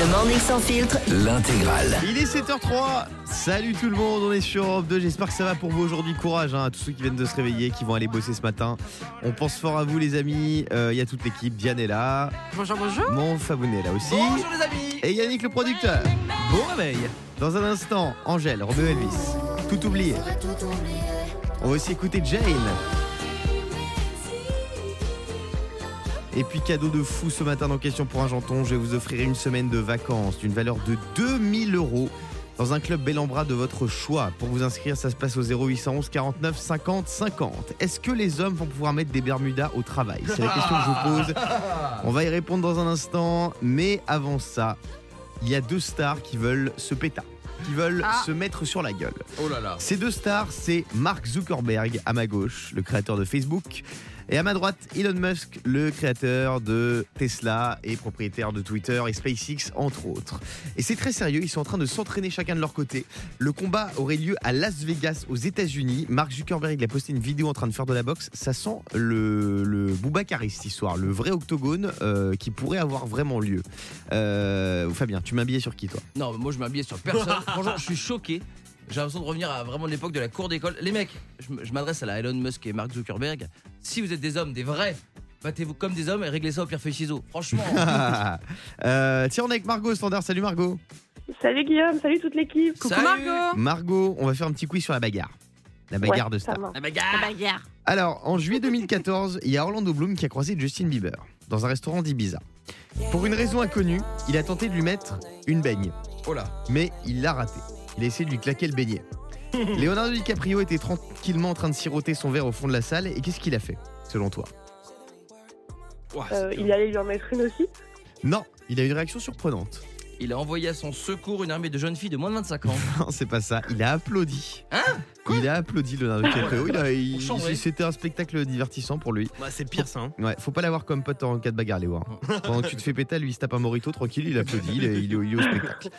Le morning sans filtre. L'intégrale. Il est 7h03. Salut tout le monde, on est sur Europe 2. J'espère que ça va pour vous aujourd'hui. Courage hein, à tous ceux qui viennent de se réveiller, qui vont aller bosser ce matin. On pense fort à vous les amis. Euh, Il y a toute l'équipe. Diane est là. Bonjour, bonjour. Mon Fabounet est là aussi. Bonjour les amis Et Yannick le producteur. Bon réveil Dans un instant, Angèle, Romeo Elvis. Tout oublié. On va aussi écouter Jane. Et puis cadeau de fou ce matin dans Question pour un janton, je vais vous offrir une semaine de vacances d'une valeur de 2000 euros dans un club bel en bras de votre choix. Pour vous inscrire, ça se passe au 0811 49 50 50. Est-ce que les hommes vont pouvoir mettre des Bermudas au travail? C'est la question que je vous pose. On va y répondre dans un instant, mais avant ça, il y a deux stars qui veulent se péta, qui veulent Ah. se mettre sur la gueule. Oh là là Ces deux stars, c'est Mark Zuckerberg à ma gauche, le créateur de Facebook, et à ma droite, Elon Musk, le créateur de Tesla et propriétaire de Twitter et SpaceX, entre autres. Et c'est très sérieux, ils sont en train de s'entraîner chacun de leur côté. Le combat aurait lieu à Las Vegas, aux États-Unis. Mark Zuckerberg il a posté une vidéo en train de faire de la boxe. Ça sent le, le Boubacaris, cette histoire, le vrai octogone euh, qui pourrait avoir vraiment lieu. Euh, Fabien, tu m'as habillé sur qui, toi? Non, mais moi je m'habille sur personne. Franchement, je suis choqué. J'ai l'impression de revenir à vraiment l'époque de la cour d'école. Les mecs, je m'adresse à la Elon Musk et Mark Zuckerberg. Si vous êtes des hommes, des vrais, battez-vous comme des hommes et réglez ça au pierre feuille ciseaux. Franchement. Euh, tiens, on est avec Margot au standard. Salut Margot. Salut Guillaume, salut toute l'équipe. Coucou Salut. Margot. Margot, on va faire un petit quiz sur la bagarre. La bagarre Ouais, de va. La bagarre. La bagarre. Alors, en juillet 2014, il y a Orlando Bloom qui a croisé Justin Bieber dans un restaurant d'Ibiza. Pour une raison inconnue, il a tenté de lui mettre une baigne, Oh là. mais il l'a raté. Il a essayé de lui claquer le beignet. Leonardo DiCaprio était tranquillement en train de siroter son verre au fond de la salle et qu'est-ce qu'il a fait, selon toi? Euh, il allait lui en mettre une aussi? Non, il a eu une réaction surprenante. Il a envoyé à son secours une armée de jeunes filles de moins de 25 ans. Non, c'est pas ça. Il a applaudi. Hein Il a applaudi Leonardo DiCaprio. Il a- il-. C'était un spectacle divertissant pour lui. Bah, c'est pire ça. hein. Ouais, faut pas l'avoir comme pote en cas de bagarre, Léo. hein. Pendant que tu te fais péter, lui il se tape un morito tranquille, il applaudit, il est, il est- il est au spectacle.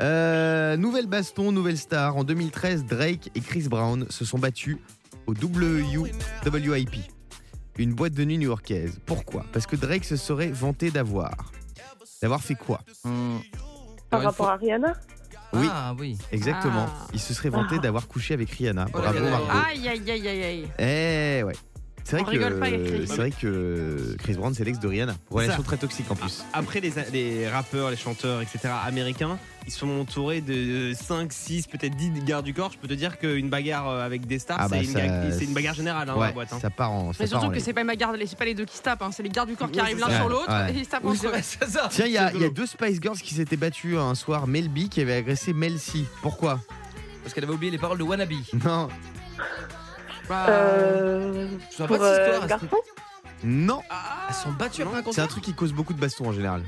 Euh, nouvelle baston, nouvelle star. En 2013, Drake et Chris Brown se sont battus au WIP, une boîte de nuit new-yorkaise. Pourquoi? Parce que Drake se serait vanté d'avoir. D'avoir fait quoi? Hmm. Par rapport à Rihanna. Oui. Ah oui. Exactement. Ah. Il se serait vanté d'avoir couché avec Rihanna. Oh Bravo. Margot. Aïe, aïe, aïe, aïe, aïe. Eh ouais. C'est vrai, On rigole pas avec que, Chris. c'est vrai que Chris Brown, c'est l'ex de Rihanna. Relation très toxique en plus. Après, les, les rappeurs, les chanteurs, etc. américains, ils sont entourés de 5, 6, peut-être 10 gardes du corps. Je peux te dire qu'une bagarre euh, avec des stars, Ah bah c'est une, ça- bagarre générale hein, ouais, la boîte. hein. ça part en. ça Mais part surtout en que c'est pas, ma garde, c'est pas les deux qui se tapent, hein, c'est les gardes du corps qui arrivent l'un sur l'autre Ouais. et ils se tapent Oui, entre eux. Tiens, il y, a- y deux Spice Girls qui s'étaient battues un soir. Mel B qui avait agressé Mel C. Pourquoi? Parce qu'elle avait oublié les paroles de Wannabe. Non, Euh, pour pas de euh, histoire. garçon. non. Elles sont battues après un C'est un truc qui cause beaucoup de bastons en général.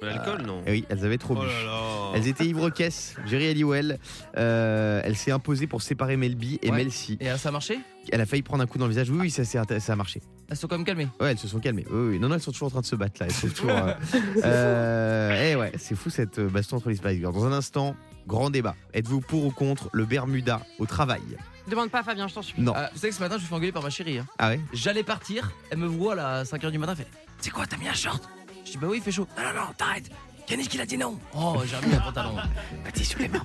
L'alcool, non Et oui, elles avaient trop Oh bu. là là. Elles étaient ivre-caisse. Jerry Halliwell, euh, elle s'est imposée pour séparer Mel B et Ouais. Mel C. Et ça a marché? Elle a failli prendre un coup dans le visage. Oui, oui, ça, a marché. Elles sont quand même calmées. Ouais, elles se sont calmées. Oui, oui. Non, non, elles sont toujours en train de se battre là. Elles sont toujours. euh, euh, eh ouais, c'est fou cette baston entre les Spice Girls. Dans un instant, grand débat. Êtes-vous pour ou contre le Bermuda au travail? Demande pas Fabien, je t'en supplie. Non. Ah, vous savez que ce matin, je me suis fait engueuler par ma chérie. hein. Ah ouais J'allais partir, elle me voit là à 5h du matin, elle fait C'est quoi, t'as mis un short? Je dis Bah oui, il fait chaud. Non, non, non, t'arrêtes. Yannick, il a dit non. Oh, j'ai remis un pantalon. Petit sous les mains.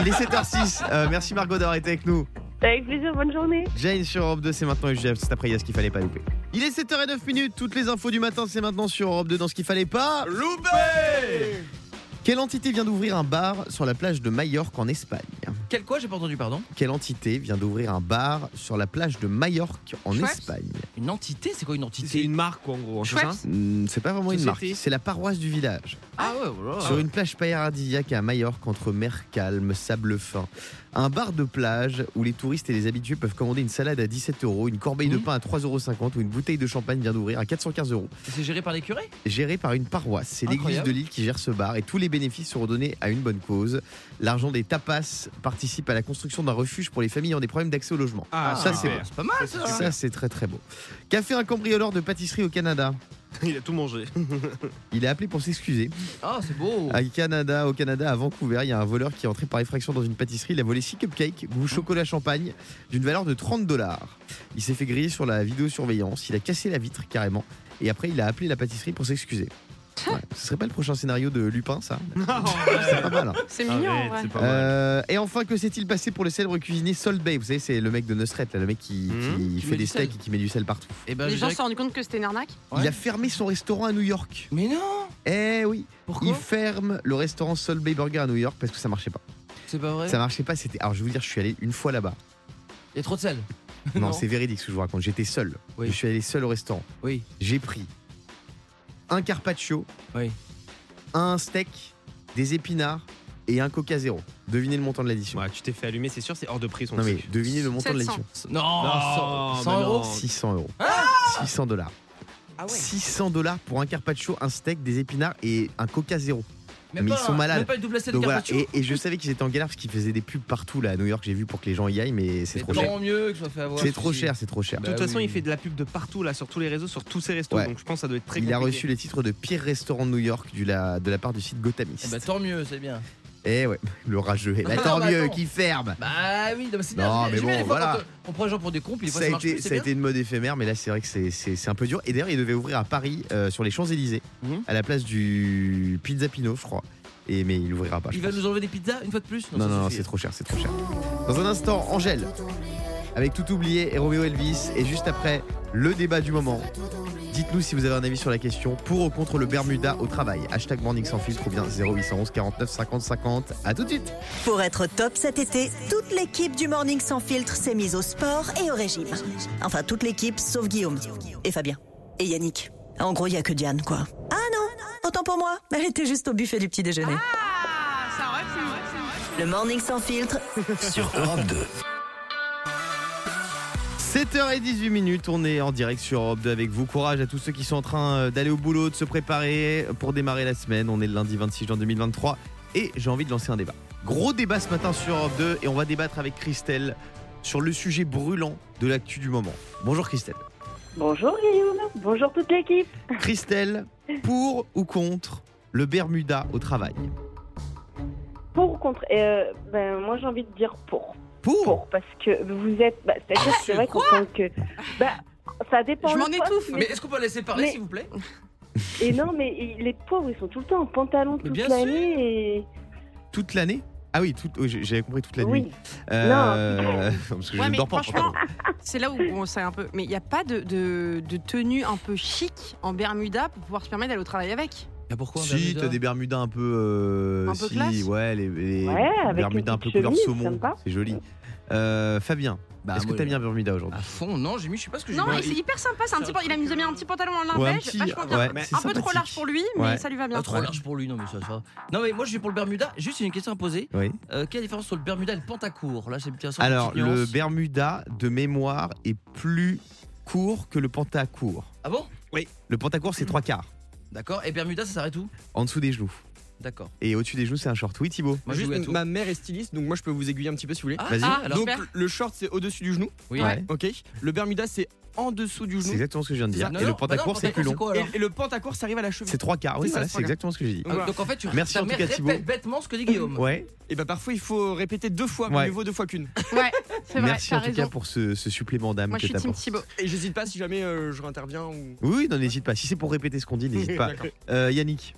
Il est 7h06. Euh, merci Margot d'avoir été avec nous. Avec plaisir, bonne journée. Jane sur Europe 2, c'est maintenant UGF. C'est après, il y a ce qu'il fallait pas louper. Il est 7h09 minutes. Toutes les infos du matin, c'est maintenant sur Europe 2 dans ce qu'il fallait pas. Loupé Quelle entité vient d'ouvrir un bar sur la plage de Majorque en Espagne? Quel quoi J'ai pas entendu, pardon. Quelle entité vient d'ouvrir un bar sur la plage de Majorque en Schweppes Espagne Une entité C'est quoi une C'est entité une marque, quoi, en gros. c'est ça Hmm, C'est pas vraiment une marque, Société. c'est la paroisse du village. Ah ouais, voilà. Sur une plage paradisiaque à Majorque entre mer calme, sable fin. Un bar de plage où les touristes et les habitués peuvent commander une salade à 17 euros, une corbeille de Mmh. pain à 3,50 euros ou une bouteille de champagne vient d'ouvrir à 415 euros. C'est géré par les curés Géré par une paroisse. C'est l'église Incroyable. de Lille qui gère ce bar et tous les bénéfices sont redonnés à une bonne cause. L'argent des tapas participe à la construction d'un refuge pour les familles ayant des problèmes d'accès au logement. Ah, ça, c'est pas mal ça. Ça, c'est très très beau. Qu'a fait un cambrioleur de pâtisserie au Canada Il a tout mangé. Il est appelé pour s'excuser. Ah, c'est beau. À Canada, au Canada, à Vancouver, il y a un voleur qui est entré par effraction dans une pâtisserie. Il a volé 6 cupcakes, goût chocolat champagne, d'une valeur de 30 dollars. Il s'est fait griller sur la vidéosurveillance. Il a cassé la vitre carrément. Et après, il a appelé la pâtisserie pour s'excuser. Ouais, Ce serait pas le prochain scénario de Lupin, ça Non, C'est pas mal. hein. C'est mignon Arrête, pas mal. Euh, et enfin, que s'est-il passé pour le célèbre cuisinier Salt Bay Vous savez, c'est le mec de Nusret, là, le mec qui, qui Qui fait des steaks et qui met du sel partout. Et ben, Les gens se sont rendus compte que c'était une arnaque? Ouais. Il a fermé son restaurant à New York. Mais non Eh oui, Pourquoi? Il ferme le restaurant Salt Bay Burger à New York parce que ça marchait pas. C'est pas vrai? Ça marchait pas, c'était. Alors je vais vous dire, je suis allé une fois là-bas. Il y a trop de sel. Non, c'est véridique ce que je vous raconte. J'étais seul. Oui. Je suis allé seul au restaurant. Oui. J'ai pris un carpaccio, Oui. un steak, des épinards et un Coca Zéro. Devinez le montant de l'addition. Ouais, tu t'es fait allumer, c'est sûr, c'est hors de prix son Non mais devinez le montant de 700. l'addition. Non, Non, 100, 100 mais euros non. 600 euros. 600 dollars. Ah 600 dollars pour un carpaccio, un steak, des épinards et un Coca Zéro. Mais pas, ils sont malades. Pas double Donc voilà, et, et je savais qu'ils étaient en galère parce qu'ils faisaient des pubs partout là à New York. J'ai vu pour que les gens y aillent, mais c'est trop cher. tant mieux que je sois fait avoir. C'est ce trop cher, c'est trop cher. De toute Bah façon, oui. il fait de la pub de partout là, sur tous les réseaux, sur tous ses restos. Ouais. Donc je pense que ça doit être très Il a reçu les titres de pire restaurant de New York du la- de la part du site Eh Gothamist. bah, tant mieux, c'est bien. Eh ouais, le rageux. Eh bah, Non, tant bah, mieux attends. qu'il ferme. Bah oui, non, mais c'est bien. Non, mais J'aime bien bon, les fois voilà. quand, euh, On prend les gens pour des cons, puis des fois Ça ça a, marche été, plus, c'est ça a bien. été une mode éphémère, mais là c'est vrai que c'est- c'est c'est un peu dur. Et d'ailleurs, il devait ouvrir à Paris, euh, sur les Champs-Élysées, Mhm. à la place du Pizza Pino, je crois. Et, mais il ouvrira pas. je Il va pense. nous enlever des pizzas une fois de plus? Non, ça non, non, suffit. c'est trop cher, c'est trop cher. Dans un instant, Angèle, avec tout oublié, et Romeo Elvis. Et juste après, le débat du moment. Dites-nous si vous avez un avis sur la question pour ou contre le Bermuda au travail? Hashtag Morning sans filtre ou bien 0811 49 50 50. À tout de suite. Pour être top cet été, toute l'équipe du Morning Sans Filtre s'est mise au sport et au régime. Enfin, toute l'équipe sauf Guillaume et Fabien et Yannick. En gros, il y a que Diane, quoi. Ah non, autant pour moi, elle était juste au buffet du petit déjeuner. Ah, ça aurait pu, c'est vrai. Le Morning Sans Filtre, sur Europe 2. 7h18 minutes, on est en direct sur Europe 2 avec vous. Courage à tous ceux qui sont en train euh, d'aller au boulot, de se préparer pour démarrer la semaine. On est le lundi 26 juin 2023 et j'ai envie de lancer un débat. Gros débat ce matin sur Europe 2 et on va débattre avec Christelle sur le sujet brûlant de l'actu du moment. Bonjour Christelle. Bonjour Guillaume, bonjour toute l'équipe. Christelle, pour ou contre le Bermuda au travail? Pour ou contre? Euh, ben, Moi j'ai envie de dire pour. Pour, Pour, parce que vous êtes. Bah, C'est-à-dire que c'est vrai qu'en tant que. Bah, ça dépend. Je m'en étouffe. Mais est-ce qu'on peut laisser parler Mais- s'il vous plaît? Et non, mais les pauvres, ils sont tout le temps en pantalon Mais toute l'année. Et... toute l'année? Ah oui, toute- oui, j'ai- j'avais compris toute la oui. nuit. Euh, parce que je Ouais, ne mais dors pas. franchement, c'est là où on sait un peu. Mais il n'y a pas de, de, de tenue un peu chic en Bermuda pour pouvoir se permettre d'aller au travail avec? Mais pourquoi Si, t'as des Bermudas un peu. euh, Un peu si, classe ouais, les, Ouais, Bermudas un peu couleur saumon. C'est joli. Euh, Fabien, Bah, est-ce que t'as mis un Bermuda aujourd'hui? À fond, non, j'ai mis, je sais pas ce que j'ai Non, mis. mais c'est hyper sympa. C'est un petit, il a mis, un petit pantalon en lin Ouais, un beige, petit- vachement bien. ouais, un peu trop large pour lui, mais Ouais. ça lui va bien. Pas trop large pour lui, non, mais ça, ça va. Non, mais moi je suis pour le Bermuda. Juste une question à poser. Oui. Euh, quelle est la différence entre le Bermuda et le pantacourt Là, c'est Alors, le. Bermuda de mémoire est plus court que le pantacourt. Ah bon? Le pantacourt, c'est trois quarts, D'accord. Et Bermuda, ça s'arrête où? En dessous des genoux. D'accord. Et au-dessus des genoux, c'est un short. Oui, Thibaut Moi, Juste, ma mère est styliste, donc moi je peux vous aiguiller un petit peu si vous voulez. Ah, Vas-y. Ah, donc super. le short c'est au-dessus du genou, Oui. Ouais. ok. Le Bermuda c'est en dessous du C'est genou. exactement ce que je viens de C'est dire. Non, Et non, le bah pantacourt, c'est plus long. quoi, Et, et le pantacourt ça arrive à la cheville. C'est trois quarts. Oui, C'est voilà, c'est c'est exactement ce que j'ai dit. Voilà. Donc en fait, tu Merci en tout cas, mère Thibaut. répète bêtement ce que dit Guillaume. Ouais. Et bah parfois il faut répéter deux fois, Ouais. mieux vaut deux fois qu'une. Ouais, c'est vrai, Merci en tout raison. cas pour ce, ce supplément d'âme que. Thibaut. Et j'hésite pas si jamais euh, je réinterviens ou. Oui, non, n'hésite pas. Si c'est pour répéter ce qu'on dit, n'hésite pas. Euh, Yannick,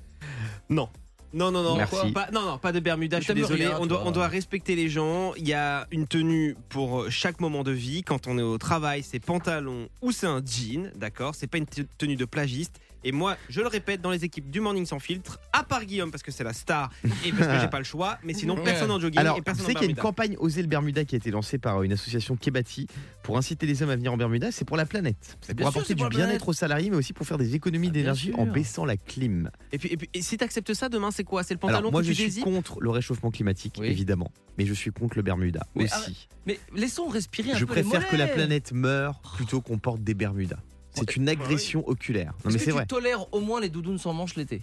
Non. Non, non, non. Merci. Pas, non, non, pas de Bermuda, Mais je suis désolé. rien, on, doit, on doit respecter les gens. Il y a une tenue pour chaque moment de vie. Quand on est au travail, c'est pantalon ou c'est un jean, d'accord? C'est pas une te- tenue de plagiste. Et moi, je le répète, dans les équipes du Morning Sans Filtre, à part Guillaume, parce que c'est la star et parce que j'ai pas le choix, mais sinon personne en jogging Alors, et tu personne qu'il y a une campagne Oser le Bermuda qui a été lancée par une association Kebati pour inciter les hommes à venir en Bermuda. C'est pour la planète. C'est pour sûr, apporter du bien-être aux salariés, mais aussi pour faire des économies Ah, d'énergie en baissant la clim. Et puis, et puis et si t'acceptes ça, demain, c'est quoi? C'est le pantalon Alors, moi, que je tu suis contre le réchauffement climatique, Oui. évidemment, mais je suis contre le Bermuda aussi. Mais laissons respirer un Je peu les préfère que la planète meure plutôt qu'on porte des Bermudas. C'est une agression oculaire. Non, mais c'est tu vrai. tolères au moins les doudounes sans manches l'été?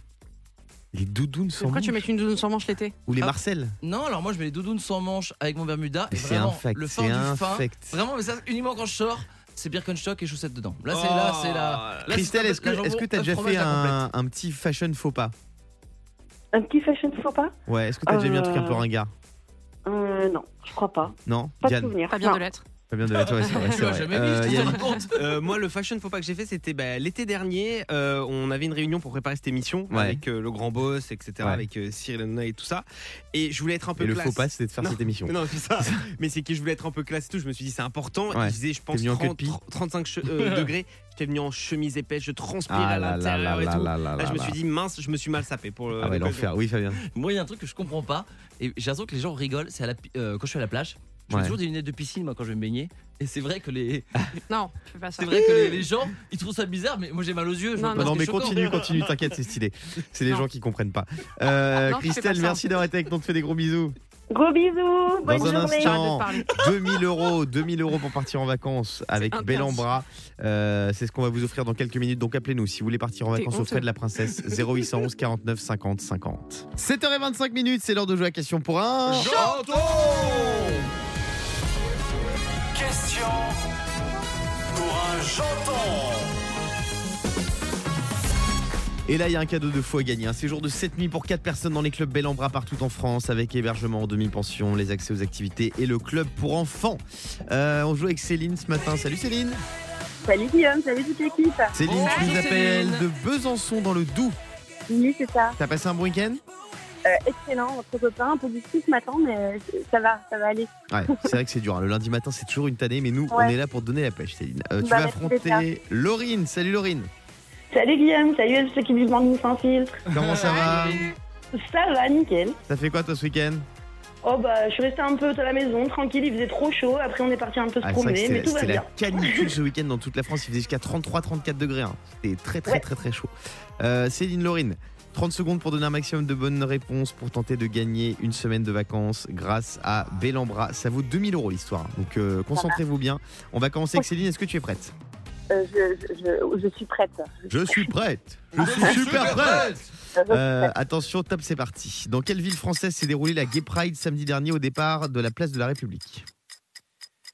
Les doudounes sans Pourquoi tu mets une doudoune sans manche l'été? Ou les Ah. Marcel. Non, alors moi je mets les doudounes sans manches avec mon Bermuda. Et C'est vraiment, infect. le fin C'est du fin. infect. Vraiment, mais ça uniquement quand je sors, c'est Birkenstock et chaussettes dedans. Là, c'est là, c'est là. là, Christelle, est-ce que la est-ce que t'as œuf, déjà fromage, fait la complète. un, un petit fashion faux pas? Un petit fashion faux pas? Ouais, est-ce que t'as déjà mis un truc un peu Euh, ringard? euh, Non, je crois pas. Non? Pas de Diane? souvenir. Pas bien Non. de l'être. Fabien de la Tour, c'est vrai. C'est Euh, je. Euh, moi, le fashion faux pas que j'ai fait, c'était bah, l'été dernier. euh, on avait une réunion pour préparer cette émission Ouais. avec euh, le grand boss, etc., Ouais. avec euh, Cyril Hanouna et tout ça. Et je voulais être un peu Et le classe. faux pas, c'était de faire Non. cette émission. Mais Non, c'est ça. Mais c'est que je voulais être un peu classe et tout. Je me suis dit, c'est important. Ouais. Il faisait, je pense, venu en queue de 30, pie 35 che- euh, degrés. J'étais venu en chemise épaisse, je transpirais Ah à l'intérieur et tout. là là Là, là je me suis dit, mince, je me suis mal sapé pour le. Ah ouais, l'occasion. l'enfer. Oui, Fabien. Moi, il y a un truc que je comprends pas. Et j'ai l'impression que les gens rigolent. C'est à la pi- euh, quand je suis à la plage. Je mets Ouais. toujours des lunettes de piscine, moi, quand je vais me baigner. Et c'est vrai que les, Non, tu fais pas ça. c'est vrai que les, les gens, ils trouvent ça bizarre. Mais moi, j'ai mal aux yeux. je Non, Non, mais choquant. continue, continue, t'inquiète, c'est stylé. C'est les Non. gens qui comprennent pas. Euh, Non, Christelle, pas merci d'avoir été avec nous. On te fait des gros bisous. Gros bisous, bonne Dans un journée. instant, Arrête de 2000 euros, 2000 euros pour partir en vacances avec intense. Bel en bras. Euh, c'est ce qu'on va vous offrir dans quelques minutes. Donc appelez-nous si vous voulez partir en vacances au frais de la princesse. 0811 49 50 50. 7h25 minutes, c'est l'heure de jouer à question pour un. Question Et là, il y a un cadeau de fou à gagner. Un séjour de 7 nuits pour 4 personnes dans les clubs Bel en Bras partout en France, avec hébergement en demi-pension, les accès aux activités et le club pour enfants. Euh, on joue avec Céline ce matin. Salut Céline. Salut Guillaume, salut toute l'équipe. Céline, tu nous appelles de Besançon dans le Doubs. Oui, c'est ça. T'as passé un bon week-end? Euh, excellent, votre copain, un peu difficile ce matin, mais euh, ça va, ça va aller. Ouais, c'est vrai que c'est dur. hein. Le lundi matin, c'est toujours une tannée, mais nous, on est là pour te donner la pêche, Céline. Euh, tu Bah, vas affronter Laurine. Salut Laurine. Salut Guillaume, salut à toute l'équipe du Morning sans filtre. Comment ça va Ça va, nickel. T'as fait quoi toi ce week-end? Oh bah, je suis restée un peu à la maison, tranquille, il faisait trop chaud. Après, on est parti un peu se Ah, c'est vrai que promener, mais C'était tout va c'était la bien. canicule ce week-end dans toute la France. Il faisait jusqu'à 33-34 degrés. hein. C'était très très Ouais. très très chaud. Euh, Céline Laurine, 30 secondes pour donner un maximum de bonnes réponses pour tenter de gagner une semaine de vacances grâce à Bel en Bras. Ça vaut 2000 euros l'histoire. hein. Donc euh, concentrez-vous bien. On va commencer avec Céline. Est-ce que tu es prête? Euh, je, je, je, je suis prête. Je suis prête. Je suis super prête. Euh, attention, top, c'est parti. Dans quelle ville française s'est déroulée la Gay Pride samedi dernier au départ de la place de la République?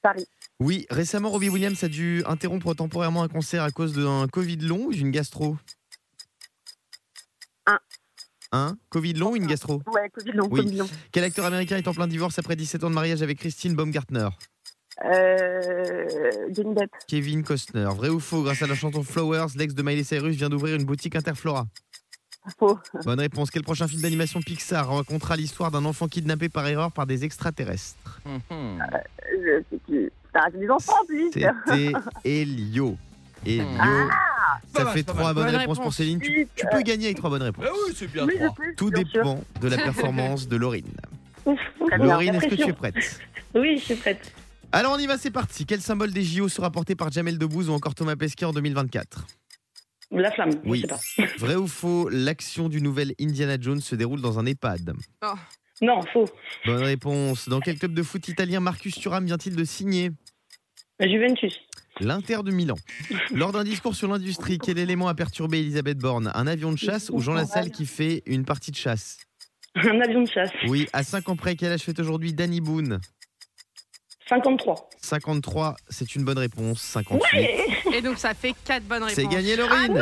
Paris. Oui, récemment, Robbie Williams a dû interrompre temporairement un concert à cause d'un Covid long ou d'une gastro? Un. Un Covid long ou une gastro? Ouais, Covid long, Oui. Covid long. Quel acteur américain est en plein divorce après 17 ans de mariage avec Christine Baumgartner? Euh, Johnny Depp. Kevin Costner. Vrai ou faux Grâce à la chanson Flowers, l'ex de Miley Cyrus vient d'ouvrir une boutique Interflora. Faux. Bonne réponse. Quel prochain film d'animation Pixar racontera l'histoire d'un enfant kidnappé par erreur par des extraterrestres. Je sais plus. Putain, c'est des enfants plus. C'était Elio. Elio. Pas Ça mal, fait trois bonnes Bonne réponses pour. Céline. Tu, peux gagner avec trois bonnes réponses. Ah oui, c'est bien. Tout bien sûr. dépend de la performance de Laurine. Laurine, est-ce que tu es prête? Oui, je suis prête. Alors on y va, c'est parti. Quel symbole des JO sera porté par Jamel Debbouze ou encore Thomas Pesquet en 2024 La flamme, Oui. je sais pas. Vrai ou faux L'action du nouvel Indiana Jones se déroule dans un EHPAD? Non, faux. Bonne réponse. Dans quel club de foot italien Marcus Thuram vient-il de signer? La Juventus. L'Inter de Milan. Lors d'un discours sur l'industrie, quel élément a perturbé Elisabeth Borne? Un avion de chasse ou Jean Lassalle qui fait une partie de chasse? Un avion de chasse. Oui, à 5 ans près, quel âge fait aujourd'hui Danny Boone? 53. 53, c'est une bonne réponse. 58. Et donc ça fait 4 bonnes réponses. c'est gagné Laurine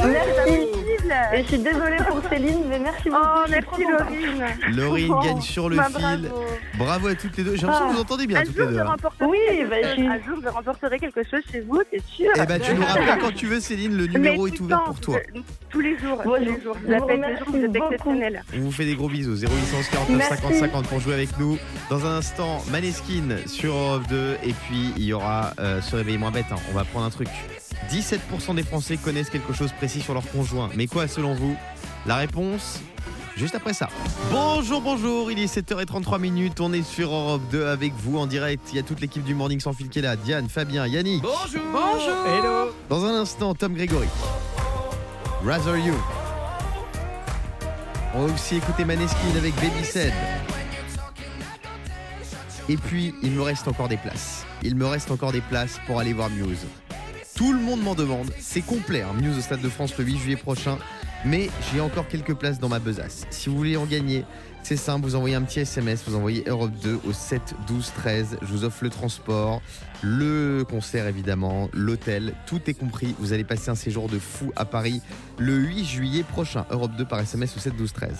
Laurine Et je suis désolée pour Céline, mais merci beaucoup. Oh, merci Laurine. Laurine gagne sur le Bah, fil. bravo. Bravo à toutes les deux. J'ai l'impression que vous entendez bien Un toutes les jour, deux. je hein. remporterai oui, bah, je... un jour, je remporterai quelque chose chez vous, c'est sûr. Eh ben, tu nous rappelles quand tu veux, Céline. Le numéro est ouvert pour toi. Tous les jours, tous les jours. Je vous remercie, vous êtes exceptionnel. On vous fait des gros bisous. 0811 49 Merci. 50 50 pour jouer avec nous. Dans un instant, Maneskin sur Europe 2. Et puis, il y aura euh, Ce réveil moins bête. hein. On va prendre un truc. 17% des Français connaissent quelque chose précis sur leur conjoint. Mais quoi, selon vous? La réponse Juste après ça. Bonjour, bonjour, il est 7h33 minutes, on est sur Europe 2 avec vous en direct. Il y a toute l'équipe du Morning sans fil qui est là. Diane, Fabien, Yannick. Bonjour. Bonjour. Hello Dans un instant, Tom Grégory. Rather You. On va aussi écouter Maneskin avec Baby Said. Et puis, il me reste encore des places. Il me reste encore des places pour aller voir Muse. Tout le monde m'en demande. C'est complet, hein, Muse au Stade de France le 8 juillet prochain. mais j'ai encore quelques places dans ma besace. Si vous voulez en gagner, c'est simple, vous envoyez un petit SMS, vous envoyez Europe 2 au 7 12 13. Je vous offre le transport, le concert évidemment, l'hôtel, tout est compris. Vous allez passer un séjour de fou à Paris le 8 juillet prochain. Europe 2 par SMS au 7 12 13.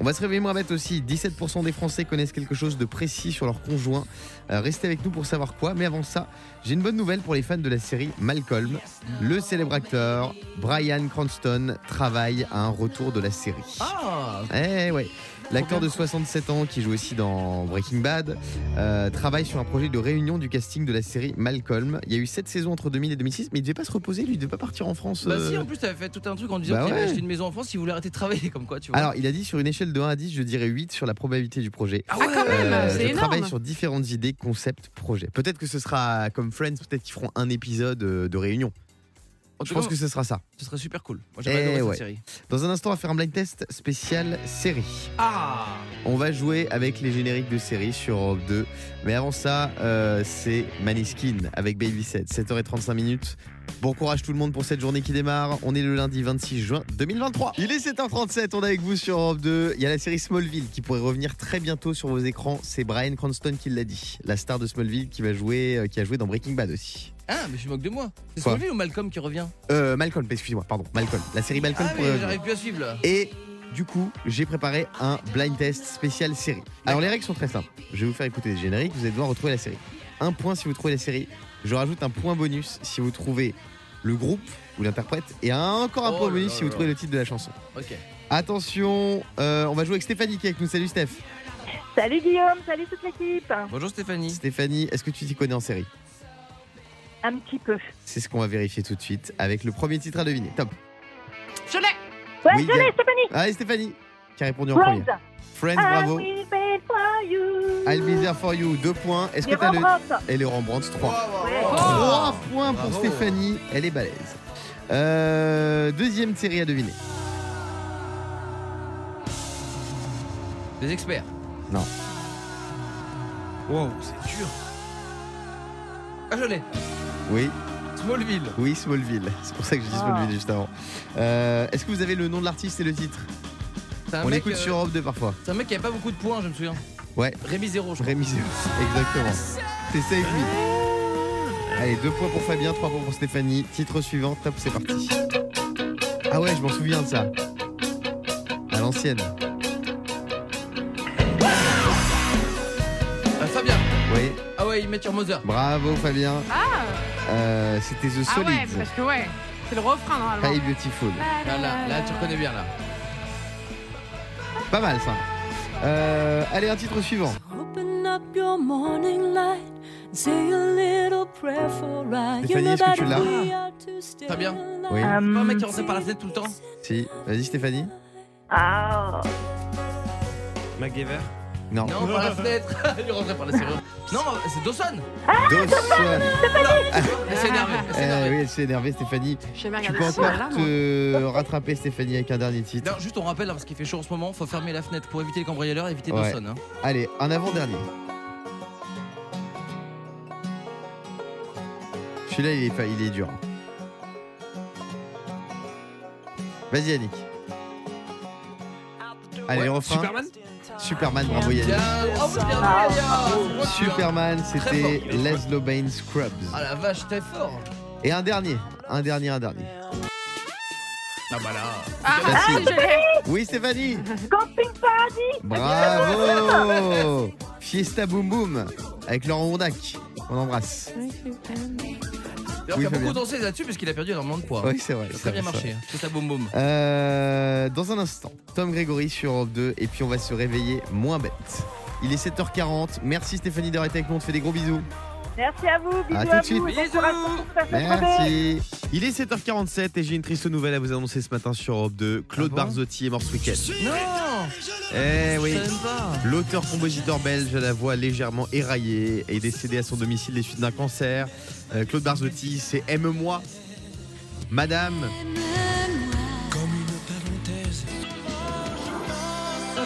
On va se réveiller bête aussi. 17% des Français connaissent quelque chose de précis sur leur conjoint. Euh, restez avec nous pour savoir quoi. Mais avant ça, j'ai une bonne nouvelle pour les fans de la série Malcolm. Le célèbre acteur Brian Cranston travaille à un retour de la série. Ah Eh ouais. L'acteur de 67 ans qui joue aussi dans Breaking Bad euh, travaille sur un projet de réunion du casting de la série Malcolm. Il y a eu 7 saisons entre 2000 et 2006, mais il devait pas se reposer, lui, il devait pas partir en France. Bah euh. si, en plus, t'avais fait tout un truc en disant Bah qu'il avait ouais. acheté une maison en France, il voulait arrêter de travailler, comme quoi, tu vois. Alors, il a dit sur une échelle de 1 à 10, je dirais 8 sur la probabilité du projet. ah Ah, quand même, Euh, c'est je travaille énorme. sur différentes idées, concepts, projets. Peut-être que ce sera comme Friends, peut-être qu'ils feront un épisode euh, de réunion. En Je pense que ce sera ça. ce serait super cool. Moi, j'ai Eh ouais. cette série. Dans un instant, on va faire un blind test spécial série. Ah On va jouer avec les génériques de série sur Europe 2. Mais avant ça, euh, c'est Maniskin avec Baby 7. 7h35 minutes. Bon courage tout le monde pour cette journée qui démarre. On est le lundi 26 juin 2023. Il est 7h37, on est avec vous sur Europe 2. Il y a la série Smallville qui pourrait revenir très bientôt sur vos écrans. C'est Brian Cranston qui l'a dit. La star de Smallville qui va jouer, euh, qui a joué dans Breaking Bad aussi. Ah, mais je me moque de moi. C'est Smallville ou Malcolm qui revient Euh, Malcolm, excusez-moi, pardon. Malcolm. La série Malcolm Ah, pourrait mais revenir. j'arrive plus à suivre là. Et du coup, j'ai préparé un blind test spécial série. Alors les règles sont très simples. Je vais vous faire écouter des génériques, vous allez devoir retrouver la série. Un point si vous trouvez la série. Je rajoute un point bonus si vous trouvez le groupe ou l'interprète. Et encore un Oh point bonus si vous trouvez le titre de la chanson. Ok. Attention, euh, on va jouer avec Stéphanie qui est avec nous. Salut Steph. Salut Guillaume, salut toute l'équipe. Bonjour Stéphanie. Stéphanie, est-ce que tu t'y connais en série? Un petit peu. C'est ce qu'on va vérifier tout de suite avec le premier titre à deviner. Top. Je l'ai Ouais, Oui, je l'ai. Stéphanie. Allez Stéphanie qui a répondu en premier. Friends. I bravo. for you. I'll be there for you. Deux points. Est-ce que t'as le... Et le Rembrandt, 3. Ouais. 3 points pour Bravo. Stéphanie, elle est balèze. Euh, deuxième série à deviner. Des experts. Wow, c'est dur. Ah, je l'ai. Oui, Smallville. oui, Smallville. C'est pour ça que j'ai dit Ah. Smallville juste avant. Euh, Est-ce que vous avez le nom de l'artiste et le titre C'est un On mec, l'écoute euh, sur Europe 2 parfois. C'est un mec qui avait pas beaucoup de points, je me souviens. Ouais. Rémi Zéro, je crois. Rémi Zéro. Exactement. C'est Save Me. Allez, deux points pour Fabien, trois points pour Stéphanie. Titre suivant, top, c'est parti. Ah ouais, je m'en souviens de ça. À l'ancienne. Ah, Fabien. Oui, Ah ouais, il met sur Mother. bravo Fabien. Ah, Euh, C'était The ah ouais, Solid. parce que ouais, c'est le refrain normalement. Hey Beautiful. Là, là, là, tu reconnais bien là. Pas mal ça. Euh, allez, un titre suivant. Open up your morning light. Say a little prayer for I. Stéphanie, est-ce que tu l'as Fabien Oui. Pas un mec qui rentrait par la fenêtre tout le temps Si. Vas-y Stéphanie. Ah. MacGyver. Non. Non, par la fenêtre. il rentrait par la serrure. Non, c'est Dawson. Dawson. Elle s'est énervée. Elle s'est Eh énervée. oui, elle s'est énervée Stéphanie. Tu peux encore te rattraper Stéphanie avec un dernier titre. Non, juste on rappelle, parce qu'il fait chaud en ce moment, faut fermer la fenêtre pour éviter les cambrioleurs et éviter Ouais. Dawson. hein. Allez, un avant-dernier. Celui-là, il est, il est dur. Vas-y, Yannick. Allez, Ouais, refrain. Superman Superman, bravo Yannick. Ah. bien, bien. Superman, c'était Très. Leslie Bain Scrubs. Ah la vache, t'es fort. Et un dernier, un dernier, un dernier. Ah bah là. Ah, je l'ai. Oui, Stéphanie. Camping Paradis. Bravo. Fiesta Boom Boom avec Laurent Hondac. On embrasse. D'ailleurs, il a beaucoup dansé là-dessus parce qu'il a perdu énormément de poids. Oui, c'est vrai. Ça a très bien vrai, marché. C'est ça, boum boum. Euh, dans un instant, Tom Grégory sur Europe 2 et puis on va se réveiller moins bête. Il est 7h40. Merci Stéphanie d'avoir été avec nous. On te fait des gros bisous. Merci à vous. Bisous À à, tout de suite. Bisous. Merci. Il est 7h47 et j'ai une triste nouvelle à vous annoncer ce matin sur Europe 2. Claude Ah bon Barzotti est mort ce week-end. Non Eh oui. L'auteur-compositeur belge à la voix légèrement éraillée est décédé à son domicile des suites d'un cancer. Euh, Claude Barzotti, c'est Aime-moi. Madame.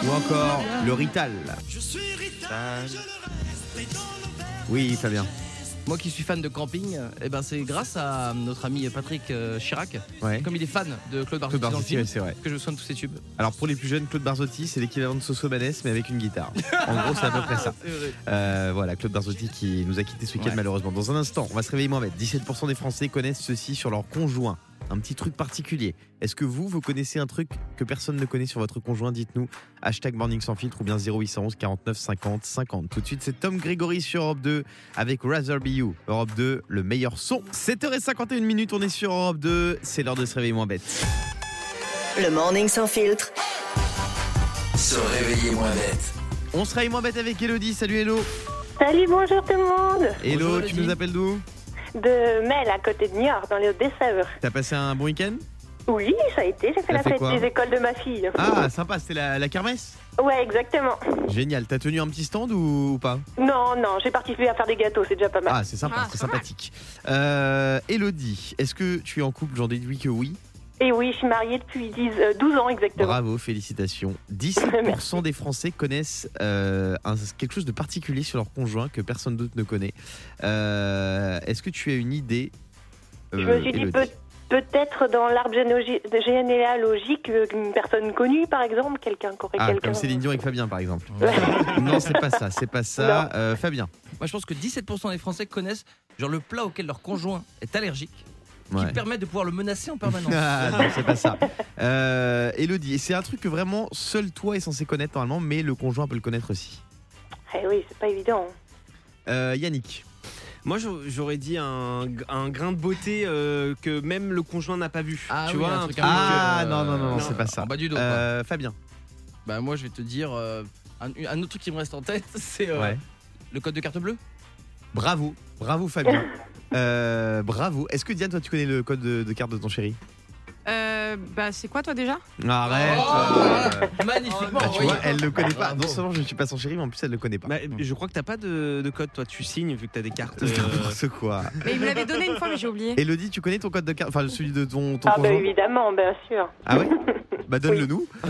Ou encore le Rital. Oui, Fabien. Moi qui suis fan de camping, eh ben c'est grâce à notre ami Patrick euh, Chirac, Ouais. comme il est fan de Claude Claude Barzotti dans le Barzotti, film, ouais, c'est vrai. que je soigne tous ses tubes. Alors pour les plus jeunes, Claude Barzotti, c'est l'équivalent de Soso Banès, mais avec une guitare. En gros, c'est à peu près ça. Euh, voilà, Claude Barzotti qui nous a quitté ce week-end Ouais. malheureusement. Dans un instant, on va se réveiller moins bête. 17% des Français connaissent ceci sur leur conjoint. Un petit truc particulier. Est-ce que vous, vous connaissez un truc que personne ne connaît sur votre conjoint? Dites-nous. Hashtag Morning Sans Filtre ou bien 0811 49 50 50. Tout de suite, c'est Tom Grégory sur Europe 2 avec Rather Be You. Europe 2, le meilleur son. 7h51 minutes, on est sur Europe 2. C'est l'heure de se réveiller moins bête. Le Morning Sans Filtre. Se réveiller moins bête. On se réveille moins bête avec Elodie. Salut Hello. Salut, bonjour tout le monde. Hello, Bonjour, tu Elodie. nous appelles d'où? De Mel, à côté de New York, dans les Hauts-des-Sèvres. T'as passé un bon week-end? Oui, ça a été. J'ai fait T'as la fait fête des écoles de ma fille. Ah, sympa, c'était la, la kermesse? Ouais, exactement. Génial. T'as tenu un petit stand ou, ou pas? Non, non, j'ai participé à faire des gâteaux, c'est déjà pas mal. Ah, c'est sympa, Ah, c'est pas mal. sympathique. Euh, Elodie, est-ce que tu es en couple? J'en déduis que oui. Et oui, je suis mariée depuis 10, euh, 12 ans exactement. Bravo, félicitations. 17% des Français connaissent euh, un- quelque chose de particulier sur leur conjoint que personne d'autre ne connaît. Euh, est-ce que tu as une idée je me suis dit peut- peut-être dans l'arbre généalogi- généalogique, une personne connue par exemple, quelqu'un qui aurait Ah, quelqu'un. comme Céline Dion avec Fabien, par exemple. Ouais. non, c'est pas ça, c'est pas ça. Euh, Fabien. Moi je pense que 17% des Français connaissent genre le plat auquel leur conjoint est allergique, Ouais. qui permet de pouvoir le menacer en permanence. Ah, non, c'est pas ça. Euh, Elodie, c'est un truc que vraiment seul toi est censé connaître normalement, mais le conjoint peut le connaître aussi. Eh oui, c'est pas évident. Euh, Yannick. Moi, j'au- j'aurais dit un, un grain de beauté euh, que même le conjoint n'a pas vu. Ah tu oui, vois, un truc peu, Ah, euh, non, non, non, non, c'est pas ça. en bas du dos. Euh, Fabien. Bah moi je vais te dire euh, un, un autre truc qui me reste en tête, c'est euh, Ouais. le code de carte bleue. Bravo, bravo Fabien. Euh, bravo. Est-ce que Diane, toi, tu connais le code de, de carte de ton chéri? Euh, bah, c'est quoi toi déjà? Arrête. Oh, euh, Magnifiquement bah, tu vois, elle le connaît pas. Bravo. Non seulement je ne suis pas son chéri, mais en plus elle le connaît pas. Bah, je crois que t'as pas de, de code, toi. Tu signes vu que t'as des cartes. euh, N'importe quoi. Mais il me l'avait donné une fois, mais j'ai oublié. Elodie, tu connais ton code de carte Enfin, celui de ton, ton Ah bah évidemment, bien sûr. Ah ouais? Bah donne-le nous. La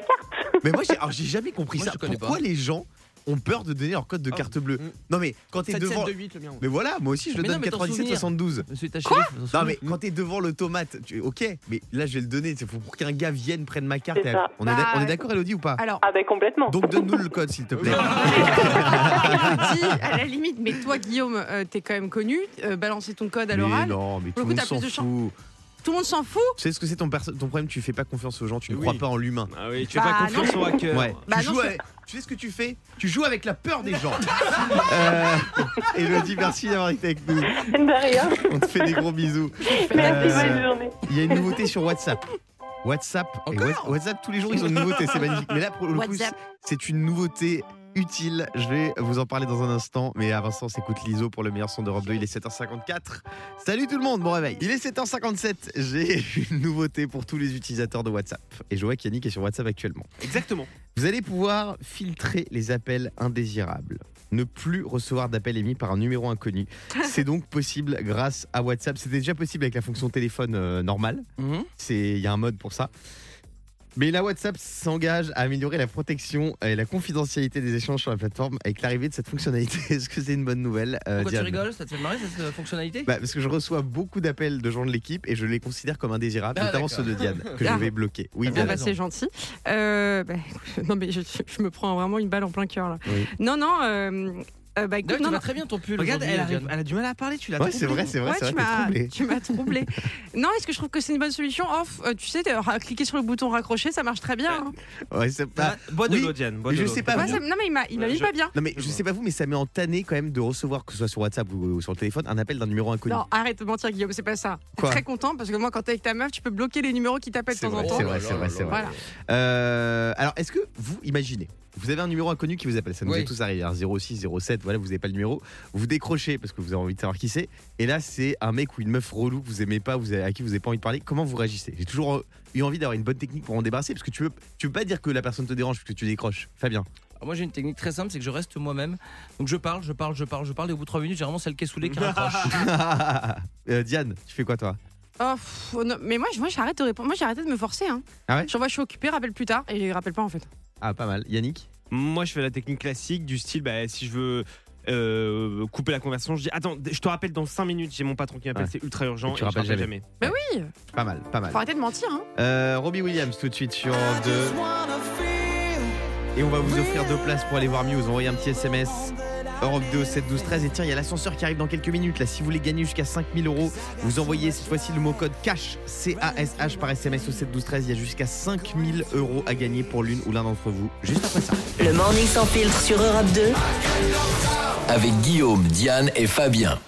carte. Mais moi, j'ai alors, j'ai jamais compris Moi, ça. je connais Pourquoi pas. les gens ont peur de donner leur code de Oh. carte bleue Mm. Non mais quand t'es 7, devant... 7, 2, 8, le mien. Mais voilà, moi aussi je le Mais donne mais ton 97 souvenir. 72. Monsieur ta chérie, Non mais quand t'es devant l'automate, tu... ok, mais là je vais le donner, c'est pour pour qu'un gars vienne prenne ma carte. On est, Bah, on est d'accord Elodie ou pas Alors, Ah bah complètement. Donc donne-nous le code s'il te plaît. Elodie, à la limite, mais toi, Guillaume, euh, t'es quand même connu. euh, balancer ton code à l'oral. non, mais Pour tout le monde t'as s'en plus de fout. Tout le monde s'en fout. Tu sais ce que c'est ton, problème Tu fais pas confiance aux gens, tu ne Oui. crois pas en l'humain. Ah oui, tu Bah, fais pas confiance au hacker. Ouais. Bah tu, non, joues tu sais ce que tu fais? Tu joues avec la peur des gens. euh, Elodie, merci d'avoir été avec nous. De rien. On te fait des gros bisous. Merci, Euh, bonne journée. Il y a une nouveauté sur WhatsApp. WhatsApp, et WhatsApp tous les jours ils ont une nouveauté, c'est magnifique. Mais là pour le coup c'est une nouveauté utile. Je vais vous en parler dans un instant. Mais avant ça, on s'écoute l'ISO pour le meilleur son d'Europe 2. Il est 7h54. Salut tout le monde, bon réveil. Il est 7h57. J'ai une nouveauté pour tous les utilisateurs de WhatsApp. Et je vois qu'Yannick est sur WhatsApp actuellement. Exactement. Vous allez pouvoir filtrer les appels indésirables. Ne plus recevoir d'appels émis par un numéro inconnu. C'est donc possible grâce à WhatsApp. C'était déjà possible avec la fonction téléphone euh, normale. Mhm. C'est il y a un mode pour ça. Mais là, WhatsApp s'engage à améliorer la protection et la confidentialité des échanges sur la plateforme avec l'arrivée de cette fonctionnalité. Est-ce que c'est une bonne nouvelle euh, Pourquoi tu rigoles? Ça te fait marrer cette euh, fonctionnalité? Bah, Parce que je reçois beaucoup d'appels de gens de l'équipe et je les considère comme indésirables, Ah, notamment ceux de Diane, que je vais bloquer. Oui, Ah, Ah bah, c'est gentil. Euh, bah, non mais je, je me prends vraiment une balle en plein cœur là. Oui. Non non. euh, euh, bah écoute, D'ailleurs, tu non, vas non. très bien ton pull. Regarde, elle, arrive- elle a du mal à parler, tu l'as Ouais, troublée. c'est vrai, c'est vrai, Ouais, c'est tu vrai, m'as- troublé. tu m'as troublé. non, est-ce que je trouve que c'est une bonne solution Off, euh, tu sais, cliquer sur le bouton raccrocher, ça marche très bien. hein. Ouais, c'est pas. Bois de oui, l'eau, Diane. bois mais de je l'eau. sais pas Ouais, vous. ça- non mais il m'a, il m'a Ouais, mis je- pas bien. Non mais je sais pas vous, mais ça met en tanné quand même de recevoir, que ce soit sur WhatsApp ou, ou sur le téléphone, un appel d'un numéro inconnu. Non, arrête de mentir Guillaume, c'est pas ça. T'es Quoi très content parce que moi quand t'es avec ta meuf, tu peux bloquer les numéros qui t'appellent de temps en temps. c'est vrai, c'est vrai, c'est vrai. Euh, alors, est-ce que vous imaginez vous avez un numéro inconnu qui vous appelle, ça nous Oui. est tous arrivé, un 06, 07, voilà, vous n'avez pas le numéro, vous décrochez parce que vous avez envie de savoir qui c'est, et là c'est un mec ou une meuf relou que vous aimez pas, vous avez, à qui vous n'avez pas envie de parler, comment vous réagissez? J'ai toujours euh, eu envie d'avoir une bonne technique pour en débarrasser, parce que tu veux, tu veux pas dire que la personne te dérange parce que tu décroches. Fabien Alors moi j'ai une technique très simple, c'est que je reste moi-même. Donc je parle, je parle, je parle, je parle, et au bout de 3 minutes, j'ai vraiment celle qui est saoulée qui raccroche. Euh, Diane, tu fais quoi toi? Oh, pff, non, mais moi, je- moi j'arrête de répondre. Moi j'ai arrêté de me forcer. Hein. Ah ouais? J'envoie, je suis occupé, rappelle plus tard et je rappelle pas en fait. Ah, pas mal. Yannick Moi, je fais la technique classique du style, bah, si je veux euh, couper la conversation. Je dis attends, je te rappelle dans 5 minutes, j'ai mon patron qui m'appelle, Ouais. c'est ultra urgent. Et tu et je rappelles rappelle jamais. Bah oui, Pas mal, pas mal. faut arrêter de mentir. Hein. Euh, Robbie Williams tout de suite sur Europe 2. Et on va vous offrir deux places pour aller voir Muse. Envoyez un petit SMS. Europe 2 au 7 12 13 et tiens il y a l'ascenseur qui arrive dans quelques minutes là si vous voulez gagner jusqu'à 5000 euros vous envoyez cette fois-ci le mot code CASH C-A-S-H par SMS au 7 12 13 il y a jusqu'à 5000 euros à gagner pour l'une ou l'un d'entre vous juste après ça Le morning sans filtre sur Europe 2. Avec Guillaume, Diane et Fabien.